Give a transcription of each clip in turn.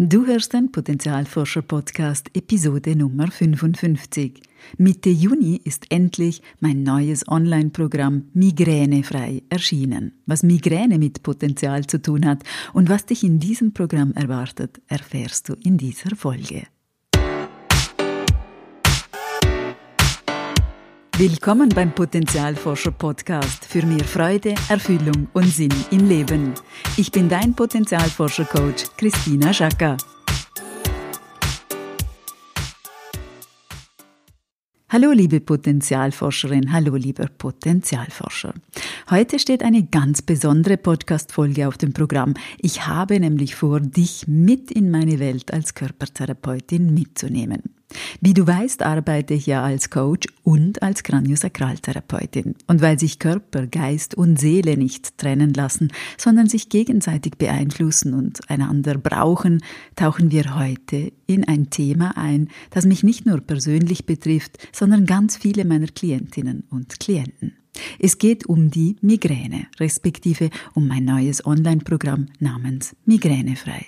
Du hörst den Potenzialforscher Podcast Episode Nummer 55. Mitte Juni ist endlich mein neues Online-Programm Migränefrei erschienen. Was Migräne mit Potenzial zu tun hat und was dich in diesem Programm erwartet, erfährst du in dieser Folge. Willkommen beim Potenzialforscher Podcast für mehr Freude, Erfüllung und Sinn im Leben. Ich bin dein Potenzialforscher Coach Christina Schaka. Hallo liebe Potenzialforscherin, hallo lieber Potenzialforscher. Heute steht eine ganz besondere Podcast-Folge auf dem Programm. Ich habe nämlich vor, dich mit in meine Welt als Körpertherapeutin mitzunehmen. Wie du weißt, arbeite ich ja als Coach und als Kraniosakraltherapeutin. Und weil sich Körper, Geist und Seele nicht trennen lassen, sondern sich gegenseitig beeinflussen und einander brauchen, tauchen wir heute in ein Thema ein, das mich nicht nur persönlich betrifft, sondern ganz viele meiner Klientinnen und Klienten. Es geht um die Migräne, respektive um mein neues Online-Programm namens Migränefrei.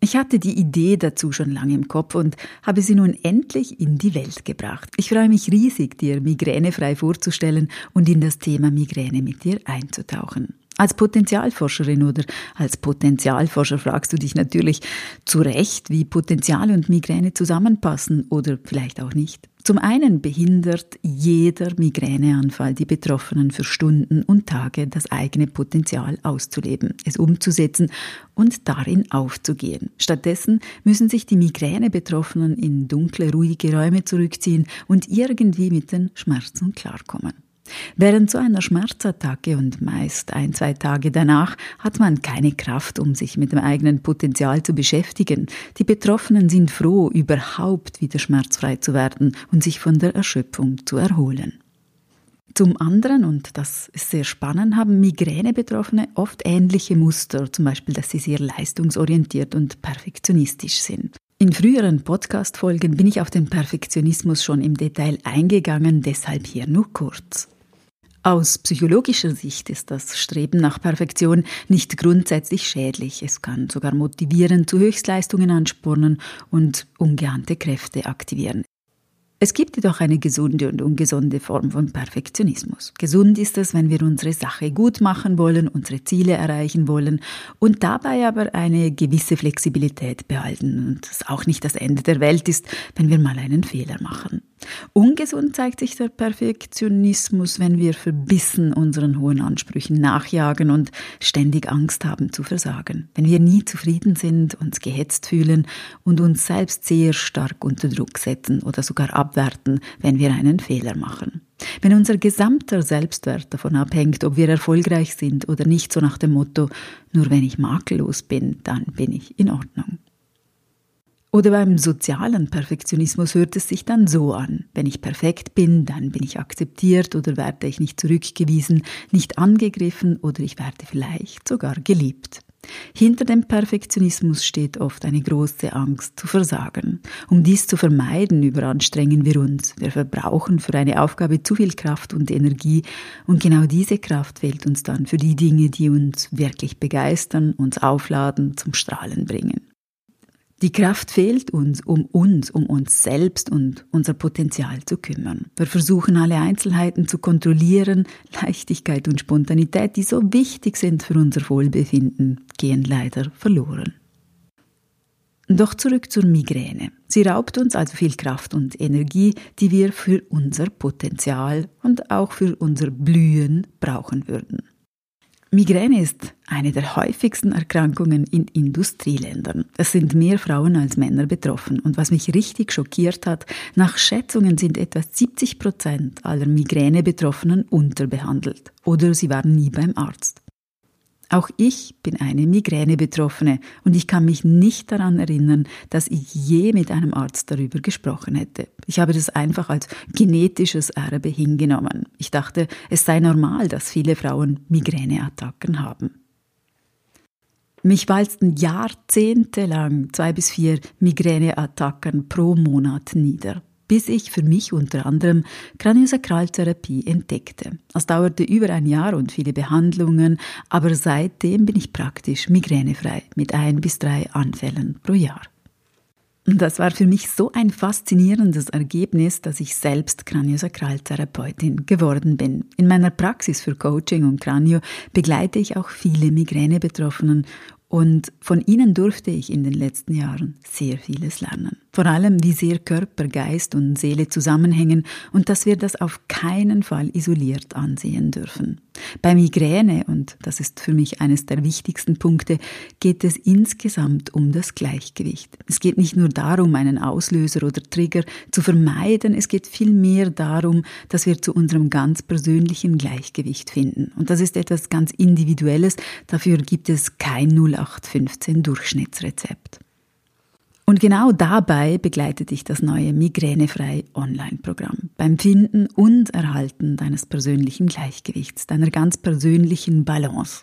Ich hatte die Idee dazu schon lange im Kopf und habe sie nun endlich in die Welt gebracht. Ich freue mich riesig, dir migränefrei vorzustellen und in das Thema Migräne mit dir einzutauchen. Als Potenzialforscherin oder als Potenzialforscher fragst du dich natürlich zu Recht, wie Potenzial und Migräne zusammenpassen oder vielleicht auch nicht. Zum einen behindert jeder Migräneanfall die Betroffenen für Stunden und Tage das eigene Potenzial auszuleben, es umzusetzen und darin aufzugehen. Stattdessen müssen sich die Migräne-Betroffenen in dunkle, ruhige Räume zurückziehen und irgendwie mit den Schmerzen klarkommen. Während so einer Schmerzattacke und meist ein, zwei Tage danach hat man keine Kraft, um sich mit dem eigenen Potenzial zu beschäftigen. Die Betroffenen sind froh, überhaupt wieder schmerzfrei zu werden und sich von der Erschöpfung zu erholen. Zum anderen, und das ist sehr spannend, haben Migräne-Betroffene oft ähnliche Muster, zum Beispiel, dass sie sehr leistungsorientiert und perfektionistisch sind. In früheren Podcast-Folgen bin ich auf den Perfektionismus schon im Detail eingegangen, deshalb hier nur kurz. Aus psychologischer Sicht ist das Streben nach Perfektion nicht grundsätzlich schädlich. Es kann sogar motivieren, zu Höchstleistungen anspornen und ungeahnte Kräfte aktivieren. Es gibt jedoch eine gesunde und ungesunde Form von Perfektionismus. Gesund ist es, wenn wir unsere Sache gut machen wollen, unsere Ziele erreichen wollen und dabei aber eine gewisse Flexibilität behalten und es auch nicht das Ende der Welt ist, wenn wir mal einen Fehler machen. Ungesund zeigt sich der Perfektionismus, wenn wir verbissen unseren hohen Ansprüchen nachjagen und ständig Angst haben zu versagen. Wenn wir nie zufrieden sind, uns gehetzt fühlen und uns selbst sehr stark unter Druck setzen oder sogar abwerten, wenn wir einen Fehler machen. Wenn unser gesamter Selbstwert davon abhängt, ob wir erfolgreich sind oder nicht, so nach dem Motto, nur wenn ich makellos bin, dann bin ich in Ordnung. Oder beim sozialen Perfektionismus hört es sich dann so an. Wenn ich perfekt bin, dann bin ich akzeptiert oder werde ich nicht zurückgewiesen, nicht angegriffen oder ich werde vielleicht sogar geliebt. Hinter dem Perfektionismus steht oft eine große Angst zu versagen. Um dies zu vermeiden, überanstrengen wir uns. Wir verbrauchen für eine Aufgabe zu viel Kraft und Energie und genau diese Kraft fehlt uns dann für die Dinge, die uns wirklich begeistern, uns aufladen, zum Strahlen bringen. Die Kraft fehlt uns, um uns, um uns selbst und unser Potenzial zu kümmern. Wir versuchen alle Einzelheiten zu kontrollieren. Leichtigkeit und Spontanität, die so wichtig sind für unser Wohlbefinden, gehen leider verloren. Doch zurück zur Migräne. Sie raubt uns also viel Kraft und Energie, die wir für unser Potenzial und auch für unser Blühen brauchen würden. Migräne ist eine der häufigsten Erkrankungen in Industrieländern. Es sind mehr Frauen als Männer betroffen. Und was mich richtig schockiert hat, nach Schätzungen sind etwa 70 Prozent aller Migräne-Betroffenen unterbehandelt oder sie waren nie beim Arzt. Auch ich bin eine Migräne-Betroffene und ich kann mich nicht daran erinnern, dass ich je mit einem Arzt darüber gesprochen hätte. Ich habe das einfach als genetisches Erbe hingenommen. Ich dachte, es sei normal, dass viele Frauen Migräneattacken haben. Mich walzten jahrzehntelang zwei bis vier Migräneattacken pro Monat nieder. Bis ich für mich unter anderem Kraniosakraltherapie entdeckte. Es dauerte über ein Jahr und viele Behandlungen, aber seitdem bin ich praktisch migränefrei mit ein bis drei Anfällen pro Jahr. Das war für mich so ein faszinierendes Ergebnis, dass ich selbst Kraniosakraltherapeutin geworden bin. In meiner Praxis für Coaching und Kranio begleite ich auch viele Migränebetroffenen und von ihnen durfte ich in den letzten Jahren sehr vieles lernen. Vor allem, wie sehr Körper, Geist und Seele zusammenhängen und dass wir das auf keinen Fall isoliert ansehen dürfen. Bei Migräne, und das ist für mich eines der wichtigsten Punkte, geht es insgesamt um das Gleichgewicht. Es geht nicht nur darum, einen Auslöser oder Trigger zu vermeiden, es geht vielmehr darum, dass wir zu unserem ganz persönlichen Gleichgewicht finden. Und das ist etwas ganz Individuelles, dafür gibt es kein 0815 Durchschnittsrezept. Und genau dabei begleitet dich das neue Migränefrei Online-Programm beim Finden und Erhalten deines persönlichen Gleichgewichts, deiner ganz persönlichen Balance.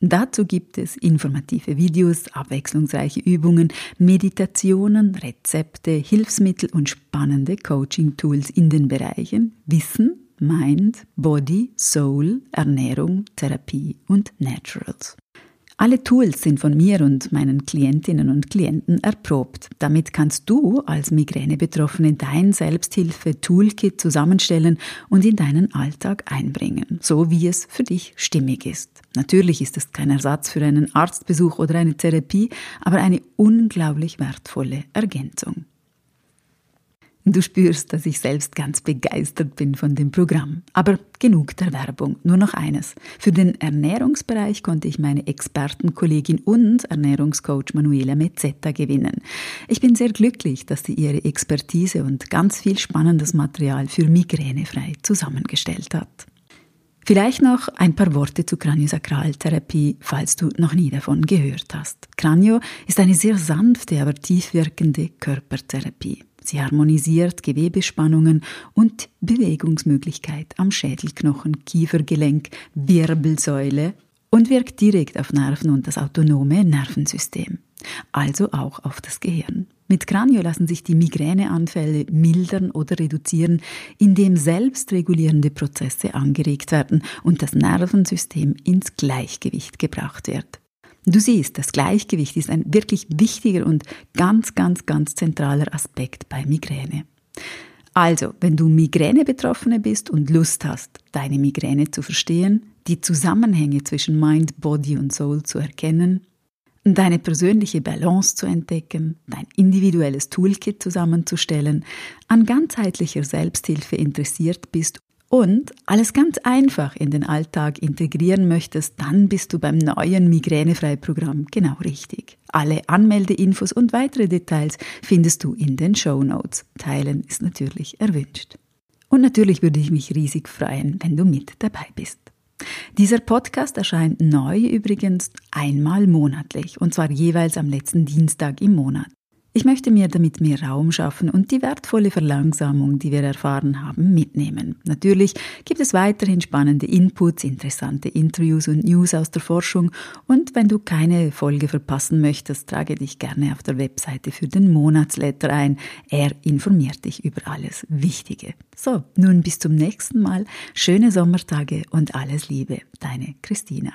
Dazu gibt es informative Videos, abwechslungsreiche Übungen, Meditationen, Rezepte, Hilfsmittel und spannende Coaching-Tools in den Bereichen Wissen, Mind, Body, Soul, Ernährung, Therapie und Naturals. Alle Tools sind von mir und meinen Klientinnen und Klienten erprobt. Damit kannst du als Migräne-Betroffene dein Selbsthilfe-Toolkit zusammenstellen und in deinen Alltag einbringen, so wie es für dich stimmig ist. Natürlich ist es kein Ersatz für einen Arztbesuch oder eine Therapie, aber eine unglaublich wertvolle Ergänzung. Du spürst, dass ich selbst ganz begeistert bin von dem Programm. Aber genug der Werbung. Nur noch eines. Für den Ernährungsbereich konnte ich meine Expertenkollegin und Ernährungscoach Manuela Mezzetta gewinnen. Ich bin sehr glücklich, dass sie ihre Expertise und ganz viel spannendes Material für migränefrei zusammengestellt hat. Vielleicht noch ein paar Worte zu Kraniosakraltherapie, falls du noch nie davon gehört hast. Kranio ist eine sehr sanfte, aber tief wirkende Körpertherapie. Sie harmonisiert Gewebespannungen und Bewegungsmöglichkeit am Schädelknochen, Kiefergelenk, Wirbelsäule und wirkt direkt auf Nerven und das autonome Nervensystem, also auch auf das Gehirn. Mit Kranio lassen sich die Migräneanfälle mildern oder reduzieren, indem selbstregulierende Prozesse angeregt werden und das Nervensystem ins Gleichgewicht gebracht wird. Du siehst, das Gleichgewicht ist ein wirklich wichtiger und ganz, ganz, ganz zentraler Aspekt bei Migräne. Also, wenn du Migräne-Betroffene bist und Lust hast, deine Migräne zu verstehen, die Zusammenhänge zwischen Mind, Body und Soul zu erkennen, deine persönliche Balance zu entdecken, dein individuelles Toolkit zusammenzustellen, an ganzheitlicher Selbsthilfe interessiert bist und alles ganz einfach in den Alltag integrieren möchtest, dann bist du beim neuen Migränefrei-Programm genau richtig. Alle Anmeldeinfos und weitere Details findest du in den Show Notes. Teilen ist natürlich erwünscht. Und natürlich würde ich mich riesig freuen, wenn du mit dabei bist. Dieser Podcast erscheint neu übrigens einmal monatlich und zwar jeweils am letzten Dienstag im Monat. Ich möchte mir damit mehr Raum schaffen und die wertvolle Verlangsamung, die wir erfahren haben, mitnehmen. Natürlich gibt es weiterhin spannende Inputs, interessante Interviews und News aus der Forschung und wenn du keine Folge verpassen möchtest, trage dich gerne auf der Webseite für den Monatsletter ein. Er informiert dich über alles Wichtige. So, nun bis zum nächsten Mal. Schöne Sommertage und alles Liebe. Deine Christina.